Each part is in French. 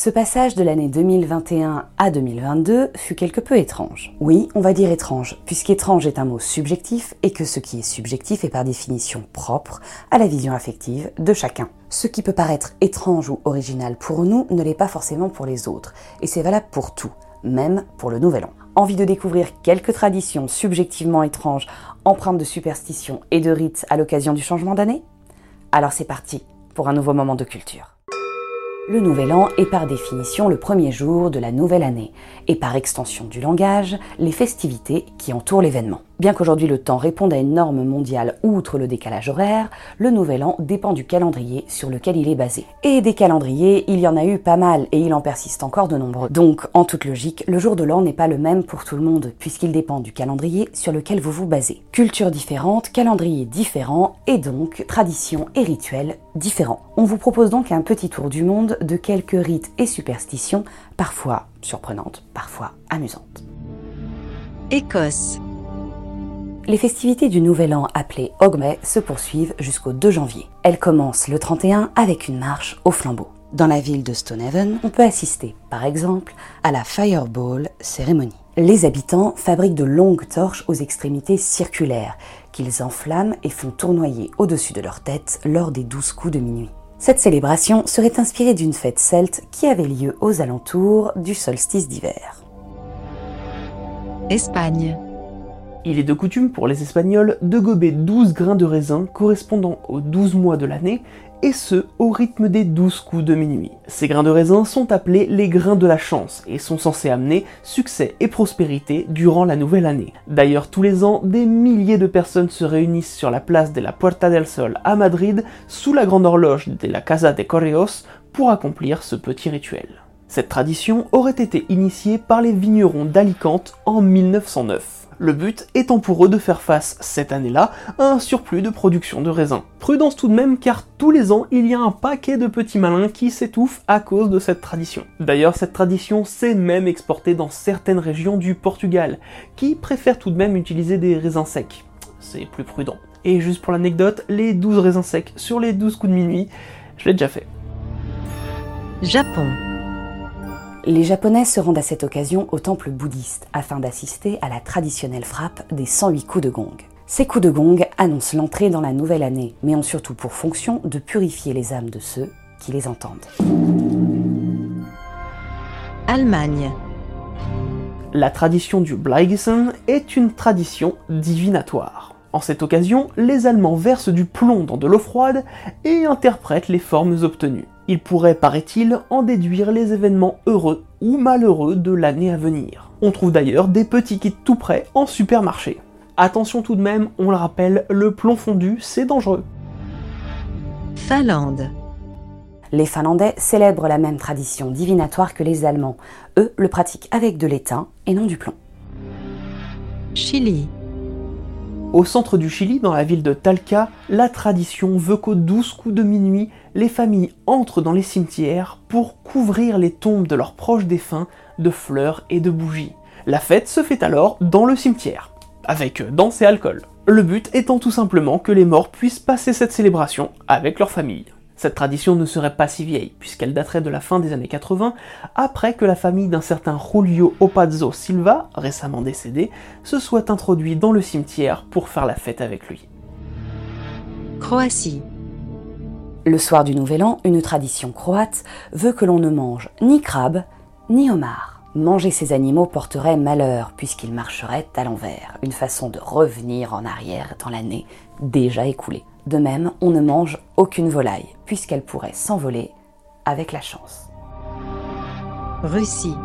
Ce passage de l'année 2021 à 2022 fut quelque peu étrange. Oui, on va dire étrange, puisqu'étrange est un mot subjectif et que ce qui est subjectif est par définition propre à la vision affective de chacun. Ce qui peut paraître étrange ou original pour nous ne l'est pas forcément pour les autres, et c'est valable pour tout, même pour le Nouvel An. Envie de découvrir quelques traditions subjectivement étranges, empreintes de superstitions et de rites à l'occasion du changement d'année? Alors c'est parti pour un nouveau moment de culture. Le nouvel an est par définition le premier jour de la nouvelle année, et par extension du langage, les festivités qui entourent l'événement. Bien qu'aujourd'hui le temps réponde à une norme mondiale outre le décalage horaire, le nouvel an dépend du calendrier sur lequel il est basé. Et des calendriers, il y en a eu pas mal et il en persiste encore de nombreux. Donc, en toute logique, le jour de l'an n'est pas le même pour tout le monde, puisqu'il dépend du calendrier sur lequel vous vous basez. Culture différente, calendrier différent, et donc traditions et rituels différents. On vous propose donc un petit tour du monde de quelques rites et superstitions, parfois surprenantes, parfois amusantes. Écosse. Les festivités du Nouvel An appelées Ogmay se poursuivent jusqu'au 2 janvier. Elles commencent le 31 avec une marche au flambeau. Dans la ville de Stonehaven, on peut assister, par exemple, à la Fireball cérémonie. Les habitants fabriquent de longues torches aux extrémités circulaires qu'ils enflamment et font tournoyer au-dessus de leur tête lors des douze coups de minuit. Cette célébration serait inspirée d'une fête celte qui avait lieu aux alentours du solstice d'hiver. Espagne. Il est de coutume pour les Espagnols de gober 12 grains de raisin correspondant aux 12 mois de l'année, et ce, au rythme des 12 coups de minuit. Ces grains de raisin sont appelés les grains de la chance et sont censés amener succès et prospérité durant la nouvelle année. D'ailleurs, tous les ans, des milliers de personnes se réunissent sur la place de la Puerta del Sol à Madrid, sous la grande horloge de la Casa de Correos, pour accomplir ce petit rituel. Cette tradition aurait été initiée par les vignerons d'Alicante en 1909 le but étant pour eux de faire face cette année-là à un surplus de production de raisins. Prudence tout de même car tous les ans il y a un paquet de petits malins qui s'étouffent à cause de cette tradition. D'ailleurs cette tradition s'est même exportée dans certaines régions du Portugal, qui préfèrent tout de même utiliser des raisins secs. C'est plus prudent. Et juste pour l'anecdote, les 12 raisins secs sur les 12 coups de minuit, je l'ai déjà fait. Japon. Les Japonais se rendent à cette occasion au temple bouddhiste afin d'assister à la traditionnelle frappe des 108 coups de gong. Ces coups de gong annoncent l'entrée dans la nouvelle année, mais ont surtout pour fonction de purifier les âmes de ceux qui les entendent. Allemagne. La tradition du Bleigessen est une tradition divinatoire. En cette occasion, les Allemands versent du plomb dans de l'eau froide et interprètent les formes obtenues. Il pourrait, paraît-il, en déduire les événements heureux ou malheureux de l'année à venir. On trouve d'ailleurs des petits kits tout prêts en supermarché. Attention tout de même, on le rappelle, le plomb fondu, c'est dangereux. Finlande. Les Finlandais célèbrent la même tradition divinatoire que les Allemands. Eux le pratiquent avec de l'étain et non du plomb. Chili. Au centre du Chili, dans la ville de Talca, la tradition veut qu'aux 12 coups de minuit, les familles entrent dans les cimetières pour couvrir les tombes de leurs proches défunts de fleurs et de bougies. La fête se fait alors dans le cimetière, avec danse et alcool. Le but étant tout simplement que les morts puissent passer cette célébration avec leur famille. Cette tradition ne serait pas si vieille, puisqu'elle daterait de la fin des années 80, après que la famille d'un certain Julio Opazzo Silva, récemment décédé, se soit introduit dans le cimetière pour faire la fête avec lui. Croatie. Le soir du Nouvel An, une tradition croate veut que l'on ne mange ni crabe ni homard. Manger ces animaux porterait malheur puisqu'ils marcheraient à l'envers, une façon de revenir en arrière dans l'année déjà écoulée. De même, on ne mange aucune volaille, puisqu'elle pourrait s'envoler avec la chance. Russie.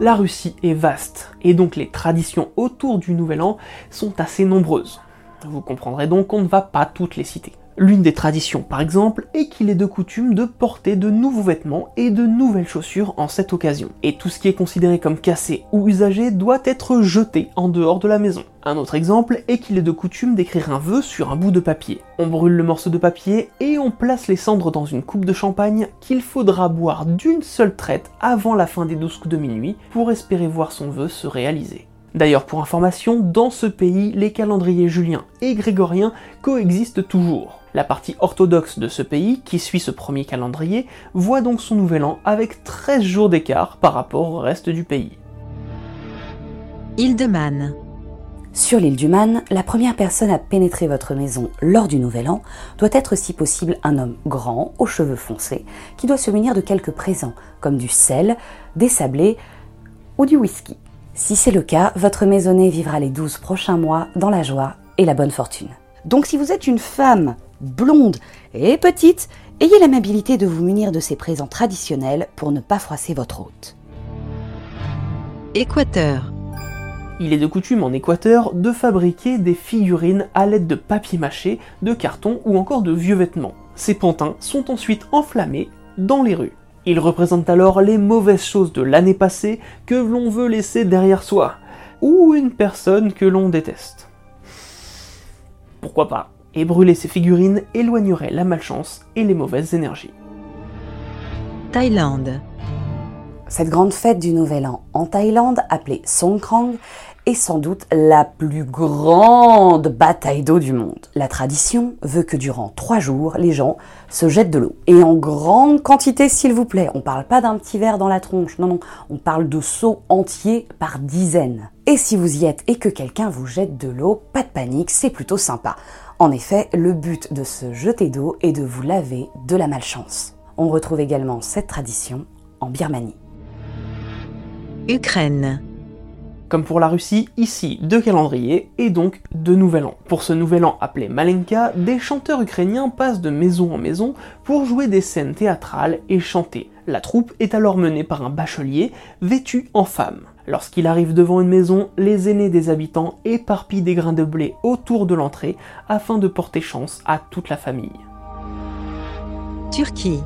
La Russie est vaste, et donc les traditions autour du Nouvel An sont assez nombreuses. Vous comprendrez donc qu'on ne va pas toutes les citer. L'une des traditions, par exemple, est qu'il est de coutume de porter de nouveaux vêtements et de nouvelles chaussures en cette occasion. Et tout ce qui est considéré comme cassé ou usagé doit être jeté en dehors de la maison. Un autre exemple est qu'il est de coutume d'écrire un vœu sur un bout de papier. On brûle le morceau de papier et on place les cendres dans une coupe de champagne qu'il faudra boire d'une seule traite avant la fin des 12 coups de minuit pour espérer voir son vœu se réaliser. D'ailleurs, pour information, dans ce pays, les calendriers juliens et grégoriens coexistent toujours. La partie orthodoxe de ce pays, qui suit ce premier calendrier, voit donc son nouvel an avec 13 jours d'écart par rapport au reste du pays. Île de Man. Sur l'île du Man, la première personne à pénétrer votre maison lors du Nouvel An doit être si possible un homme grand, aux cheveux foncés, qui doit se munir de quelques présents, comme du sel, des sablés ou du whisky. Si c'est le cas, votre maisonnée vivra les 12 prochains mois dans la joie et la bonne fortune. Donc si vous êtes une femme blonde et petite, ayez l'amabilité de vous munir de ces présents traditionnels pour ne pas froisser votre hôte. Équateur. Il est de coutume en Équateur de fabriquer des figurines à l'aide de papier mâché, de carton ou encore de vieux vêtements. Ces pantins sont ensuite enflammés dans les rues. Ils représentent alors les mauvaises choses de l'année passée que l'on veut laisser derrière soi, ou une personne que l'on déteste. Pourquoi pas Et brûler ces figurines éloignerait la malchance et les mauvaises énergies. Thaïlande. Cette grande fête du Nouvel An en Thaïlande, appelée Songkrang, est sans doute la plus grande bataille d'eau du monde. La tradition veut que durant trois jours, les gens se jettent de l'eau. Et en grande quantité, s'il vous plaît. On parle pas d'un petit verre dans la tronche, non, non. On parle de seaux entiers par dizaines. Et si vous y êtes et que quelqu'un vous jette de l'eau, pas de panique, c'est plutôt sympa. En effet, le but de se jeter d'eau est de vous laver de la malchance. On retrouve également cette tradition en Birmanie. Ukraine. Comme pour la Russie, ici deux calendriers et donc deux nouvel an. Pour ce nouvel an appelé Malenka, des chanteurs ukrainiens passent de maison en maison pour jouer des scènes théâtrales et chanter. La troupe est alors menée par un bachelier vêtu en femme. Lorsqu'il arrive devant une maison, les aînés des habitants éparpillent des grains de blé autour de l'entrée afin de porter chance à toute la famille. Turquie.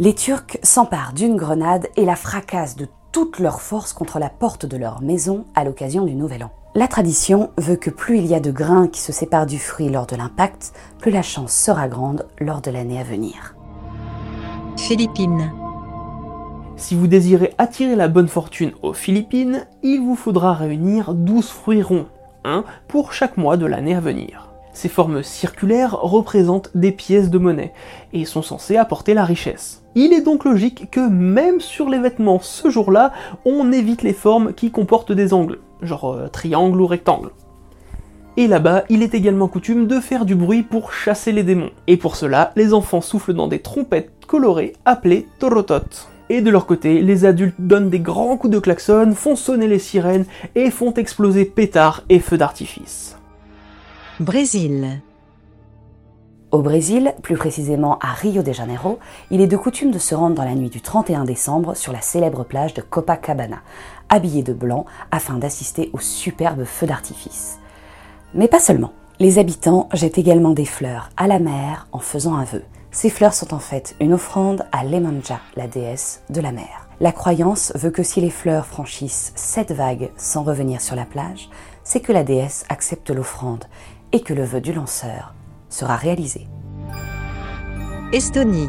Les Turcs s'emparent d'une grenade et la fracassent de toute leur force contre la porte de leur maison à l'occasion du Nouvel An. La tradition veut que plus il y a de grains qui se séparent du fruit lors de l'impact, plus la chance sera grande lors de l'année à venir. Philippines. Si vous désirez attirer la bonne fortune aux Philippines, il vous faudra réunir 12 fruits ronds, un pour chaque mois de l'année à venir. Ces formes circulaires représentent des pièces de monnaie et sont censées apporter la richesse. Il est donc logique que même sur les vêtements ce jour-là, on évite les formes qui comportent des angles, genre euh, triangle ou rectangle. Et là-bas, il est également coutume de faire du bruit pour chasser les démons. Et pour cela, les enfants soufflent dans des trompettes colorées appelées torotot. Et de leur côté, les adultes donnent des grands coups de klaxon, font sonner les sirènes et font exploser pétards et feux d'artifice. Brésil. Au Brésil, plus précisément à Rio de Janeiro, il est de coutume de se rendre dans la nuit du 31 décembre sur la célèbre plage de Copacabana, habillé de blanc afin d'assister aux superbes feux d'artifice. Mais pas seulement. Les habitants jettent également des fleurs à la mer en faisant un vœu. Ces fleurs sont en fait une offrande à Lemanja, la déesse de la mer. La croyance veut que si les fleurs franchissent sept vagues sans revenir sur la plage, c'est que la déesse accepte l'offrande et que le vœu du lanceur sera réalisé. Estonie.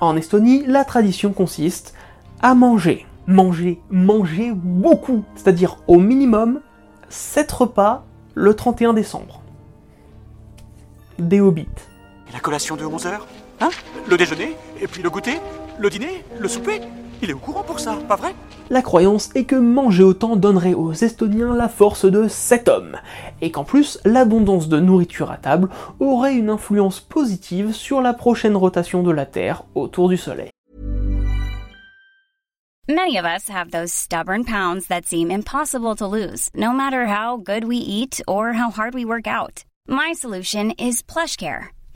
En Estonie, la tradition consiste à manger, manger, manger beaucoup, c'est-à-dire au minimum 7 repas le 31 décembre. Des hobbits. Et la collation de 11h Hein? Le déjeuner? Et puis le goûter? Le dîner? Le souper? Il est au courant pour ça, pas vrai? La croyance est que manger autant donnerait aux Estoniens la force de 7 hommes, et qu'en plus, l'abondance de nourriture à table aurait une influence positive sur la prochaine rotation de la Terre autour du Soleil. Many of us have those stubborn pounds that seem impossible to lose, no matter how good we eat or how hard we work out. My solution is PlushCare.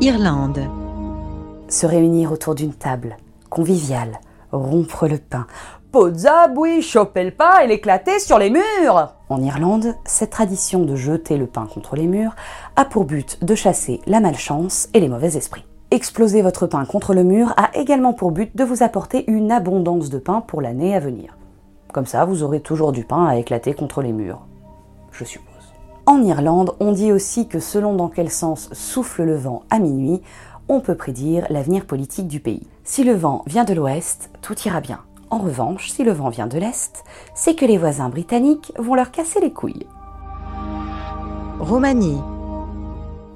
Irlande. Se réunir autour d'une table, conviviale, rompre le pain. Pozza, oui, choper le pain et l'éclater sur les murs En Irlande, cette tradition de jeter le pain contre les murs a pour but de chasser la malchance et les mauvais esprits. Exploser votre pain contre le mur a également pour but de vous apporter une abondance de pain pour l'année à venir. Comme ça, vous aurez toujours du pain à éclater contre les murs. Je suppose. En Irlande, on dit aussi que selon dans quel sens souffle le vent à minuit, on peut prédire l'avenir politique du pays. Si le vent vient de l'ouest, tout ira bien. En revanche, si le vent vient de l'est, c'est que les voisins britanniques vont leur casser les couilles. Roumanie.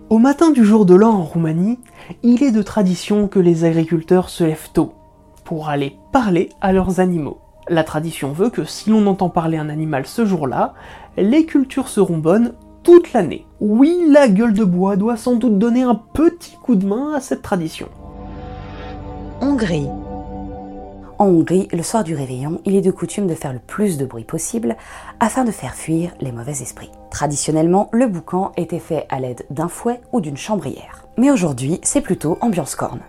Au matin du jour de l'an en Roumanie, il est de tradition que les agriculteurs se lèvent tôt pour aller parler à leurs animaux. La tradition veut que si l'on entend parler un animal ce jour-là, les cultures seront bonnes toute l'année. Oui, la gueule de bois doit sans doute donner un petit coup de main à cette tradition. Hongrie. En Hongrie, le soir du réveillon, il est de coutume de faire le plus de bruit possible afin de faire fuir les mauvais esprits. Traditionnellement, le boucan était fait à l'aide d'un fouet ou d'une chambrière. Mais aujourd'hui, c'est plutôt ambiance corne.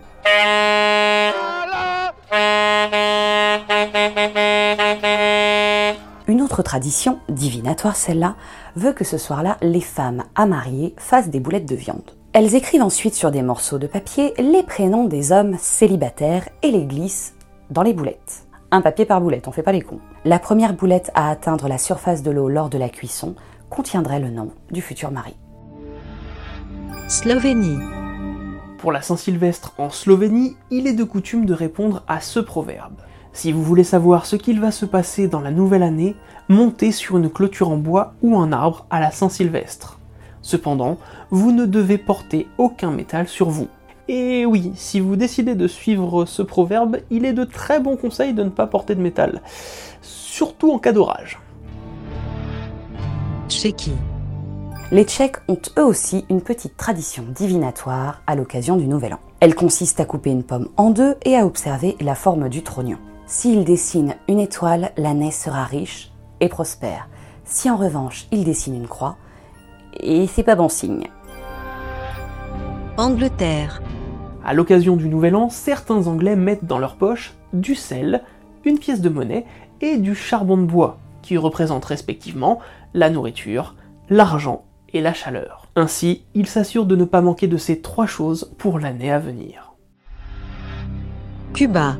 Autre tradition, divinatoire celle-là, veut que ce soir-là, les femmes à marier fassent des boulettes de viande. Elles écrivent ensuite sur des morceaux de papier les prénoms des hommes célibataires et les glissent dans les boulettes. Un papier par boulette, on fait pas les cons. La première boulette à atteindre la surface de l'eau lors de la cuisson contiendrait le nom du futur mari. Slovénie. Pour la Saint-Sylvestre en Slovénie, il est de coutume de répondre à ce proverbe. Si vous voulez savoir ce qu'il va se passer dans la nouvelle année, montez sur une clôture en bois ou un arbre à la Saint-Sylvestre. Cependant, vous ne devez porter aucun métal sur vous. Et oui, si vous décidez de suivre ce proverbe, il est de très bons conseils de ne pas porter de métal, surtout en cas d'orage. Tchéquie. Les Tchèques ont eux aussi une petite tradition divinatoire à l'occasion du Nouvel An. Elle consiste à couper une pomme en deux et à observer la forme du trognon. S'il dessine une étoile, l'année sera riche et prospère. Si en revanche il dessine une croix, et c'est pas bon signe. Angleterre. À l'occasion du Nouvel An, certains Anglais mettent dans leur poche du sel, une pièce de monnaie et du charbon de bois, qui représentent respectivement la nourriture, l'argent et la chaleur. Ainsi, ils s'assurent de ne pas manquer de ces trois choses pour l'année à venir. Cuba.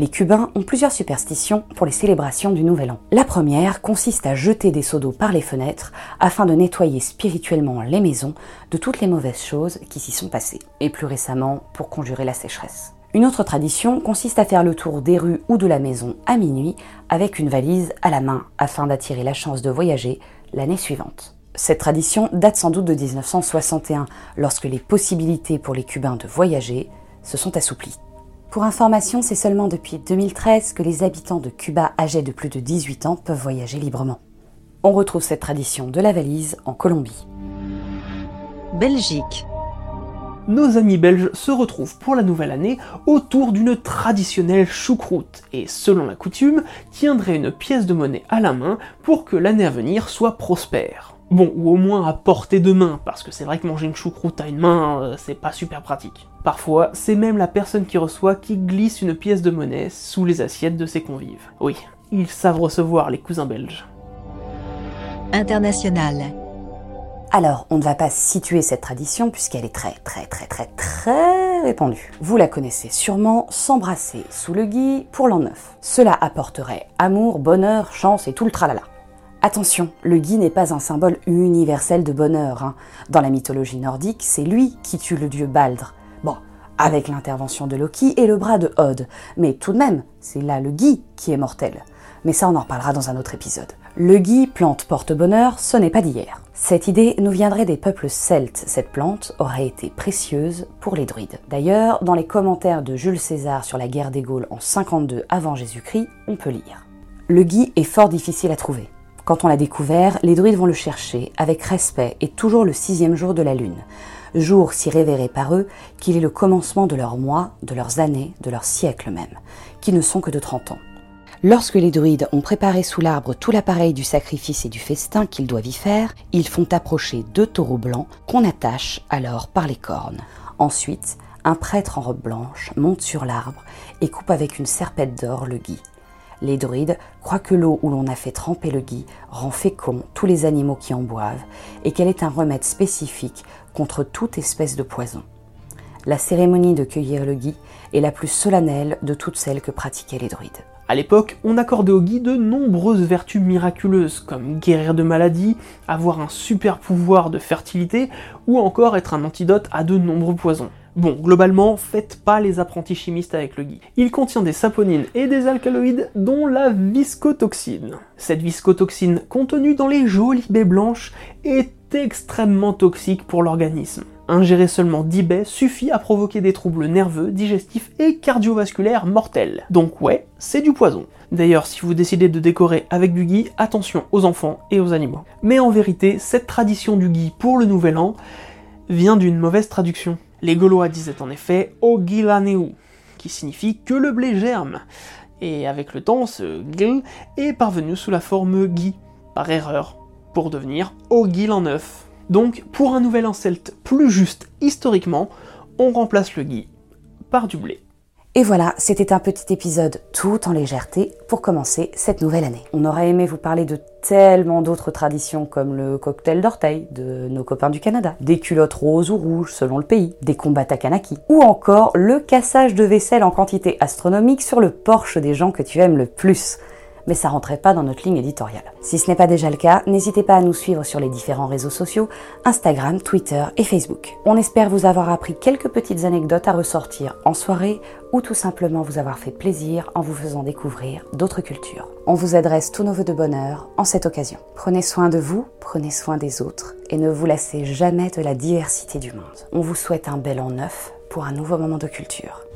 Les Cubains ont plusieurs superstitions pour les célébrations du Nouvel An. La première consiste à jeter des seaux d'eau par les fenêtres afin de nettoyer spirituellement les maisons de toutes les mauvaises choses qui s'y sont passées, et plus récemment pour conjurer la sécheresse. Une autre tradition consiste à faire le tour des rues ou de la maison à minuit avec une valise à la main afin d'attirer la chance de voyager l'année suivante. Cette tradition date sans doute de 1961, lorsque les possibilités pour les Cubains de voyager se sont assouplies. Pour information, c'est seulement depuis 2013 que les habitants de Cuba âgés de plus de 18 ans peuvent voyager librement. On retrouve cette tradition de la valise en Colombie. Belgique. Nos amis belges se retrouvent pour la nouvelle année autour d'une traditionnelle choucroute et, selon la coutume, tiendraient une pièce de monnaie à la main pour que l'année à venir soit prospère. Bon, ou au moins à portée de main, parce que c'est vrai que manger une choucroute à une main, euh, c'est pas super pratique. Parfois, c'est même la personne qui reçoit qui glisse une pièce de monnaie sous les assiettes de ses convives. Oui, ils savent recevoir les cousins belges. International. Alors, on ne va pas situer cette tradition puisqu'elle est très très très très très répandue. Vous la connaissez sûrement, s'embrasser sous le gui pour l'an neuf. Cela apporterait amour, bonheur, chance et tout le tralala. Attention, le gui n'est pas un symbole universel de bonheur. hein. Dans la mythologie nordique, c'est lui qui tue le dieu Baldr. Bon, avec l'intervention de Loki et le bras de Hod. Mais tout de même, c'est là le gui qui est mortel. Mais ça, on en reparlera dans un autre épisode. Le gui, plante porte-bonheur, ce n'est pas d'hier. Cette idée nous viendrait des peuples celtes. Cette plante aurait été précieuse pour les druides. D'ailleurs, dans les commentaires de Jules César sur la guerre des Gaules en 52 avant Jésus-Christ, on peut lire. Le gui est fort difficile à trouver. Quand on l'a découvert, les druides vont le chercher avec respect et toujours le sixième jour de la lune. Jour si révéré par eux qu'il est le commencement de leurs mois, de leurs années, de leurs siècles même, qui ne sont que de 30 ans. Lorsque les druides ont préparé sous l'arbre tout l'appareil du sacrifice et du festin qu'ils doivent y faire, ils font approcher deux taureaux blancs qu'on attache alors par les cornes. Ensuite, un prêtre en robe blanche monte sur l'arbre et coupe avec une serpette d'or le gui. Les druides croient que l'eau où l'on a fait tremper le gui rend fécond tous les animaux qui en boivent et qu'elle est un remède spécifique contre toute espèce de poison. La cérémonie de cueillir le gui est la plus solennelle de toutes celles que pratiquaient les druides. À l'époque, on accordait au gui de nombreuses vertus miraculeuses, comme guérir de maladies, avoir un super pouvoir de fertilité, ou encore être un antidote à de nombreux poisons. Bon, globalement, faites pas les apprentis chimistes avec le gui. Il contient des saponines et des alcaloïdes, dont la viscotoxine. Cette viscotoxine, contenue dans les jolies baies blanches, est extrêmement toxique pour l'organisme. Ingérer seulement 10 baies suffit à provoquer des troubles nerveux, digestifs et cardiovasculaires mortels. Donc ouais, c'est du poison. D'ailleurs, si vous décidez de décorer avec du gui, attention aux enfants et aux animaux. Mais en vérité, cette tradition du gui pour le nouvel an vient d'une mauvaise traduction. Les Gaulois disaient en effet Ogilaneu, qui signifie que le blé germe. Et avec le temps, ce gl est parvenu sous la forme gui, par erreur, pour devenir Ogil en neuf. Donc, pour un nouvel an celte plus juste historiquement, on remplace le gui par du blé. Et voilà, c'était un petit épisode tout en légèreté pour commencer cette nouvelle année. On aurait aimé vous parler de tellement d'autres traditions comme le cocktail d'orteil de nos copains du Canada, des culottes roses ou rouges selon le pays, des combats takanaki, ou encore le cassage de vaisselle en quantité astronomique sur le Porsche des gens que tu aimes le plus mais ça rentrait pas dans notre ligne éditoriale. Si ce n'est pas déjà le cas, n'hésitez pas à nous suivre sur les différents réseaux sociaux, Instagram, Twitter et Facebook. On espère vous avoir appris quelques petites anecdotes à ressortir en soirée ou tout simplement vous avoir fait plaisir en vous faisant découvrir d'autres cultures. On vous adresse tous nos voeux de bonheur en cette occasion. Prenez soin de vous, prenez soin des autres et ne vous lassez jamais de la diversité du monde. On vous souhaite un bel an neuf pour un nouveau moment de culture.